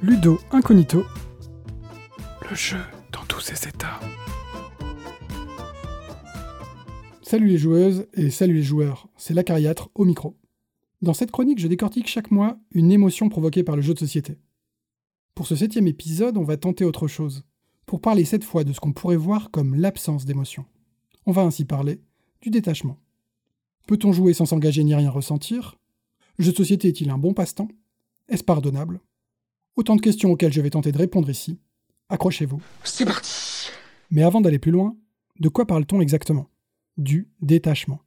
Ludo Incognito. Le jeu dans tous ses états. Salut les joueuses et salut les joueurs, c'est l'Acariâtre au micro. Dans cette chronique, je décortique chaque mois une émotion provoquée par le jeu de société. Pour ce septième épisode, on va tenter autre chose, pour parler cette fois de ce qu'on pourrait voir comme l'absence d'émotion. On va ainsi parler du détachement. Peut-on jouer sans s'engager ni rien ressentir? Le jeu de société est-il un bon passe-temps? Est-ce pardonnable? Autant de questions auxquelles je vais tenter de répondre ici. Accrochez-vous. C'est parti Mais avant d'aller plus loin, de quoi parle-t-on exactement? Du détachement.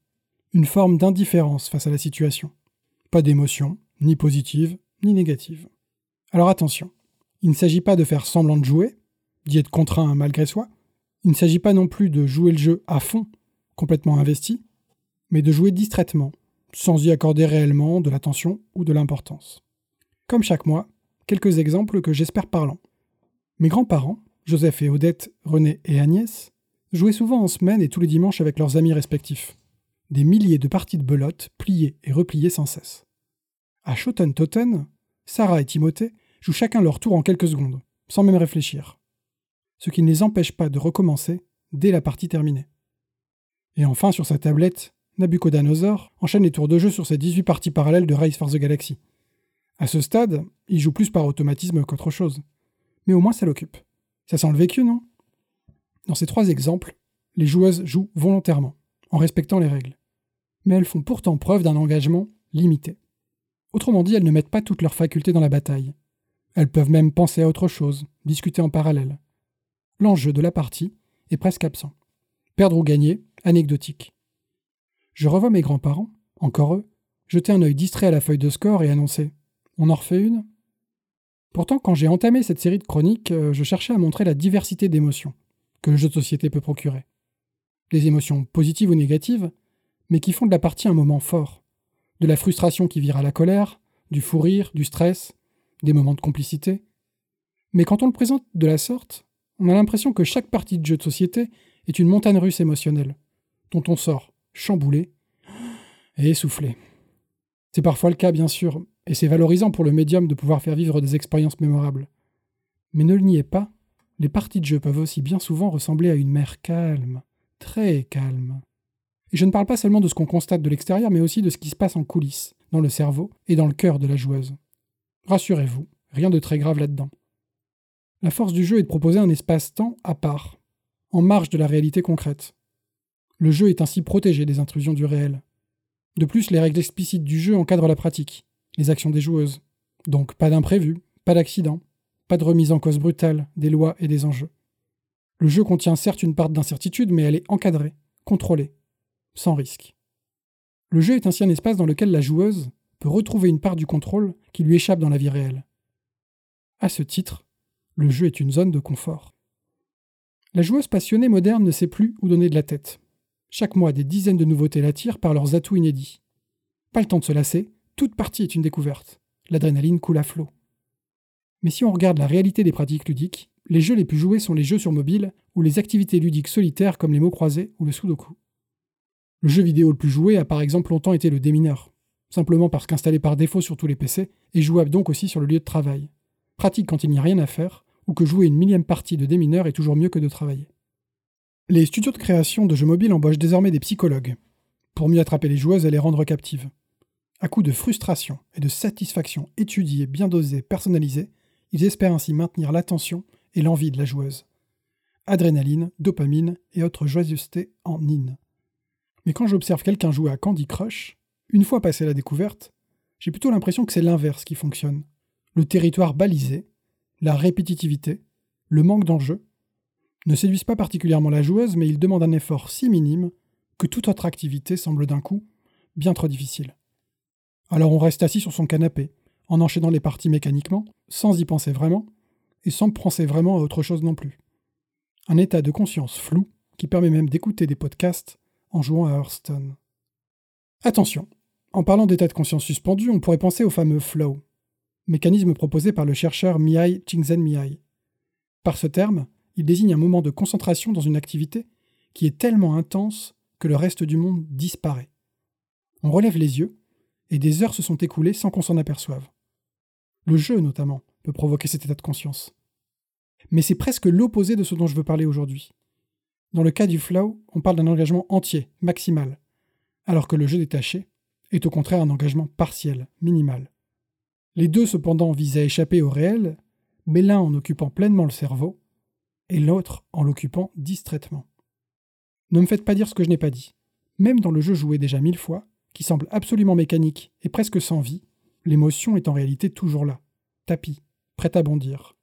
Une forme d'indifférence face à la situation. Pas d'émotion, ni positive, ni négative. Alors attention, il ne s'agit pas de faire semblant de jouer, d'y être contraint malgré soi. Il ne s'agit pas non plus de jouer le jeu à fond, complètement investi, mais de jouer distraitement, sans y accorder réellement de l'attention ou de l'importance. Comme chaque mois, quelques exemples que j'espère parlants. Mes grands-parents, Joseph et Odette, René et Agnès, jouaient souvent en semaine et tous les dimanches avec leurs amis respectifs des milliers de parties de belote pliées et repliées sans cesse. À Schoten-Totten, Sarah et Timothée jouent chacun leur tour en quelques secondes, sans même réfléchir. Ce qui ne les empêche pas de recommencer dès la partie terminée. Et enfin, sur sa tablette, Nabucodonosor enchaîne les tours de jeu sur ses 18 parties parallèles de Race for the Galaxy. À ce stade, il joue plus par automatisme qu'autre chose. Mais au moins ça l'occupe. Ça sent le vécu, non? Dans ces trois exemples, les joueuses jouent volontairement, en respectant les règles mais elles font pourtant preuve d'un engagement limité. Autrement dit, elles ne mettent pas toutes leurs facultés dans la bataille. Elles peuvent même penser à autre chose, discuter en parallèle. L'enjeu de la partie est presque absent. Perdre ou gagner, anecdotique. Je revois mes grands-parents, encore eux, jeter un œil distrait à la feuille de score et annoncer On en refait une? Pourtant, quand j'ai entamé cette série de chroniques, euh, je cherchais à montrer la diversité d'émotions que le jeu de société peut procurer. Les émotions positives ou négatives, mais qui font de la partie un moment fort. De la frustration qui vire à la colère, du fou rire, du stress, des moments de complicité. Mais quand on le présente de la sorte, on a l'impression que chaque partie de jeu de société est une montagne russe émotionnelle, dont on sort chamboulé et essoufflé. C'est parfois le cas, bien sûr, et c'est valorisant pour le médium de pouvoir faire vivre des expériences mémorables. Mais ne le niez pas, les parties de jeu peuvent aussi bien souvent ressembler à une mer calme, très calme. Et je ne parle pas seulement de ce qu'on constate de l'extérieur, mais aussi de ce qui se passe en coulisses, dans le cerveau et dans le cœur de la joueuse. Rassurez-vous, rien de très grave là-dedans. La force du jeu est de proposer un espace-temps à part, en marge de la réalité concrète. Le jeu est ainsi protégé des intrusions du réel. De plus, les règles explicites du jeu encadrent la pratique, les actions des joueuses. Donc pas d'imprévu, pas d'accident, pas de remise en cause brutale des lois et des enjeux. Le jeu contient certes une part d'incertitude, mais elle est encadrée, contrôlée, sans risque. Le jeu est ainsi un espace dans lequel la joueuse peut retrouver une part du contrôle qui lui échappe dans la vie réelle. À ce titre, le jeu est une zone de confort. La joueuse passionnée moderne ne sait plus où donner de la tête. Chaque mois, des dizaines de nouveautés l'attirent par leurs atouts inédits. Pas le temps de se lasser, toute partie est une découverte. L'adrénaline coule à flot. Mais si on regarde la réalité des pratiques ludiques, les jeux les plus joués sont les jeux sur mobile ou les activités ludiques solitaires comme les mots croisés ou le sudoku. Le jeu vidéo le plus joué a par exemple longtemps été le démineur, simplement parce qu'installé par défaut sur tous les PC et jouable donc aussi sur le lieu de travail. Pratique quand il n'y a rien à faire, ou que jouer une millième partie de démineur est toujours mieux que de travailler. Les studios de création de jeux mobiles embauchent désormais des psychologues, pour mieux attraper les joueuses et les rendre captives. À coup de frustration et de satisfaction étudiée, bien dosée, personnalisée, ils espèrent ainsi maintenir l'attention et l'envie de la joueuse. Adrénaline, dopamine et autres joyeusetés en in. Mais quand j'observe quelqu'un jouer à Candy Crush, une fois passé la découverte, j'ai plutôt l'impression que c'est l'inverse qui fonctionne. Le territoire balisé, la répétitivité, le manque d'enjeu ne séduisent pas particulièrement la joueuse, mais ils demandent un effort si minime que toute autre activité semble d'un coup bien trop difficile. Alors on reste assis sur son canapé, en enchaînant les parties mécaniquement, sans y penser vraiment, et sans penser vraiment à autre chose non plus. Un état de conscience flou qui permet même d'écouter des podcasts en jouant à Hearthstone. Attention, en parlant d'état de conscience suspendu, on pourrait penser au fameux flow, mécanisme proposé par le chercheur Mihai Csikszentmihalyi. Par ce terme, il désigne un moment de concentration dans une activité qui est tellement intense que le reste du monde disparaît. On relève les yeux, et des heures se sont écoulées sans qu'on s'en aperçoive. Le jeu, notamment, peut provoquer cet état de conscience. Mais c'est presque l'opposé de ce dont je veux parler aujourd'hui. Dans le cas du flow, on parle d'un engagement entier, maximal, alors que le jeu détaché est au contraire un engagement partiel, minimal. Les deux cependant visent à échapper au réel, mais l'un en occupant pleinement le cerveau, et l'autre en l'occupant distraitement. Ne me faites pas dire ce que je n'ai pas dit. Même dans le jeu joué déjà mille fois, qui semble absolument mécanique et presque sans vie, l'émotion est en réalité toujours là, tapis, prête à bondir.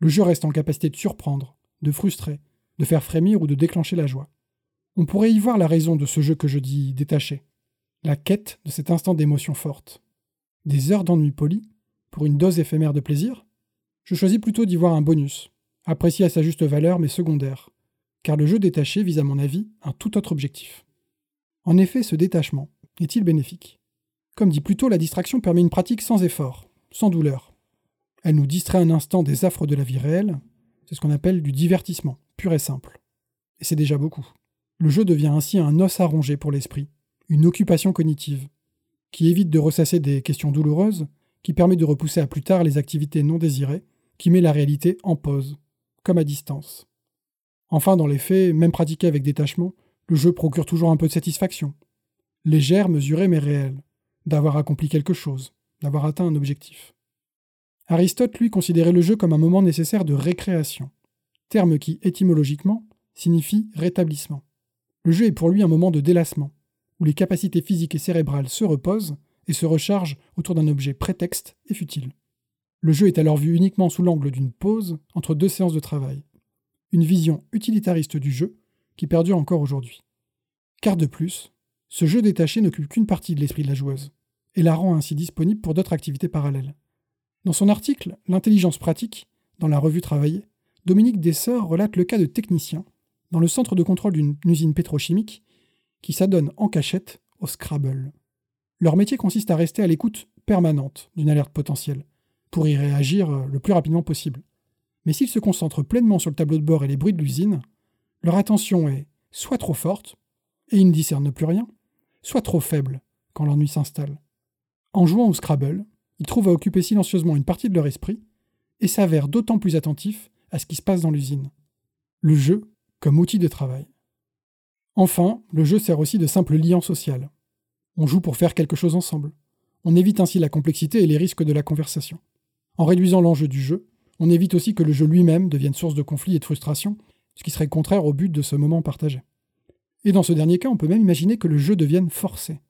Le jeu reste en capacité de surprendre, de frustrer, de faire frémir ou de déclencher la joie. On pourrait y voir la raison de ce jeu que je dis détaché, la quête de cet instant d'émotion forte. Des heures d'ennui poli, pour une dose éphémère de plaisir? Je choisis plutôt d'y voir un bonus, apprécié à sa juste valeur mais secondaire, car le jeu détaché vise à mon avis un tout autre objectif. En effet, ce détachement est-il bénéfique? Comme dit plus tôt, la distraction permet une pratique sans effort, sans douleur. Elle nous distrait un instant des affres de la vie réelle, c'est ce qu'on appelle du divertissement, pur et simple. Et c'est déjà beaucoup. Le jeu devient ainsi un os à ronger pour l'esprit, une occupation cognitive, qui évite de ressasser des questions douloureuses, qui permet de repousser à plus tard les activités non désirées, qui met la réalité en pause, comme à distance. Enfin, dans les faits, même pratiqué avec détachement, le jeu procure toujours un peu de satisfaction. Légère, mesurée, mais réelle. D'avoir accompli quelque chose, d'avoir atteint un objectif. Aristote, lui, considérait le jeu comme un moment nécessaire de récréation, terme qui, étymologiquement, signifie rétablissement. Le jeu est pour lui un moment de délassement, où les capacités physiques et cérébrales se reposent et se rechargent autour d'un objet prétexte et futile. Le jeu est alors vu uniquement sous l'angle d'une pause entre deux séances de travail. Une vision utilitariste du jeu qui perdure encore aujourd'hui. Car de plus, ce jeu détaché n'occupe qu'une partie de l'esprit de la joueuse, et la rend ainsi disponible pour d'autres activités parallèles. Dans son article L'intelligence pratique, dans la revue Travailler, Dominique Dessort relate le cas de techniciens dans le centre de contrôle d'une usine pétrochimique qui s'adonnent en cachette au Scrabble. Leur métier consiste à rester à l'écoute permanente d'une alerte potentielle, pour y réagir euh, le plus rapidement possible. Mais s'ils se concentrent pleinement sur le tableau de bord et les bruits de l'usine, leur attention est soit trop forte, et ils ne discernent plus rien, soit trop faible quand l'ennui s'installe. En jouant au Scrabble, ils trouvent à occuper silencieusement une partie de leur esprit et s'avèrent d'autant plus attentifs à ce qui se passe dans l'usine. Le jeu comme outil de travail. Enfin, le jeu sert aussi de simple lien social. On joue pour faire quelque chose ensemble. On évite ainsi la complexité et les risques de la conversation. En réduisant l'enjeu du jeu, on évite aussi que le jeu lui-même devienne source de conflits et de frustration, ce qui serait contraire au but de ce moment partagé. Et dans ce dernier cas, on peut même imaginer que le jeu devienne forcé,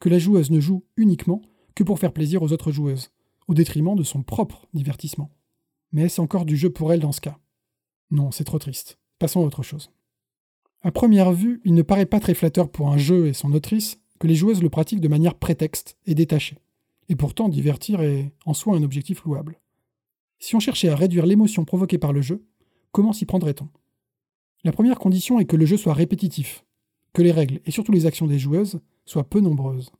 que la joueuse ne joue uniquement que pour faire plaisir aux autres joueuses, au détriment de son propre divertissement. Mais est-ce encore du jeu pour elle dans ce cas? Non, c'est trop triste. Passons à autre chose. À première vue, il ne paraît pas très flatteur pour un jeu et son autrice que les joueuses le pratiquent de manière prétexte et détachée. Et pourtant, divertir est en soi un objectif louable. Si on cherchait à réduire l'émotion provoquée par le jeu, comment s'y prendrait-on? La première condition est que le jeu soit répétitif, que les règles et surtout les actions des joueuses soient peu nombreuses.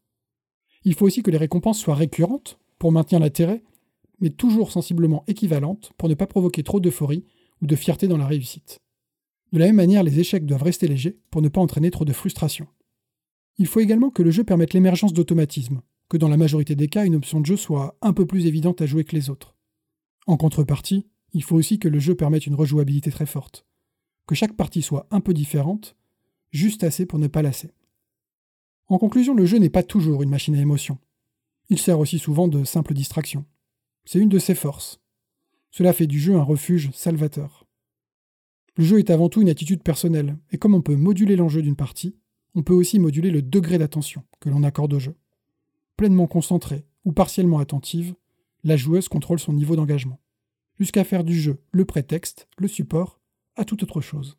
Il faut aussi que les récompenses soient récurrentes pour maintenir l'intérêt, mais toujours sensiblement équivalentes pour ne pas provoquer trop d'euphorie ou de fierté dans la réussite. De la même manière, les échecs doivent rester légers pour ne pas entraîner trop de frustration. Il faut également que le jeu permette l'émergence d'automatismes, que dans la majorité des cas, une option de jeu soit un peu plus évidente à jouer que les autres. En contrepartie, il faut aussi que le jeu permette une rejouabilité très forte, que chaque partie soit un peu différente, juste assez pour ne pas lasser. En conclusion, le jeu n'est pas toujours une machine à émotion. Il sert aussi souvent de simple distraction. C'est une de ses forces. Cela fait du jeu un refuge salvateur. Le jeu est avant tout une attitude personnelle, et comme on peut moduler l'enjeu d'une partie, on peut aussi moduler le degré d'attention que l'on accorde au jeu. Pleinement concentrée ou partiellement attentive, la joueuse contrôle son niveau d'engagement, jusqu'à faire du jeu le prétexte, le support, à toute autre chose.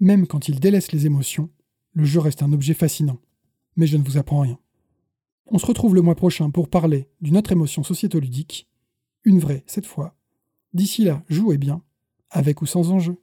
Même quand il délaisse les émotions, le jeu reste un objet fascinant. Mais je ne vous apprends rien. On se retrouve le mois prochain pour parler d'une autre émotion sociétoludique, une vraie cette fois. D'ici là, jouez bien, avec ou sans enjeu.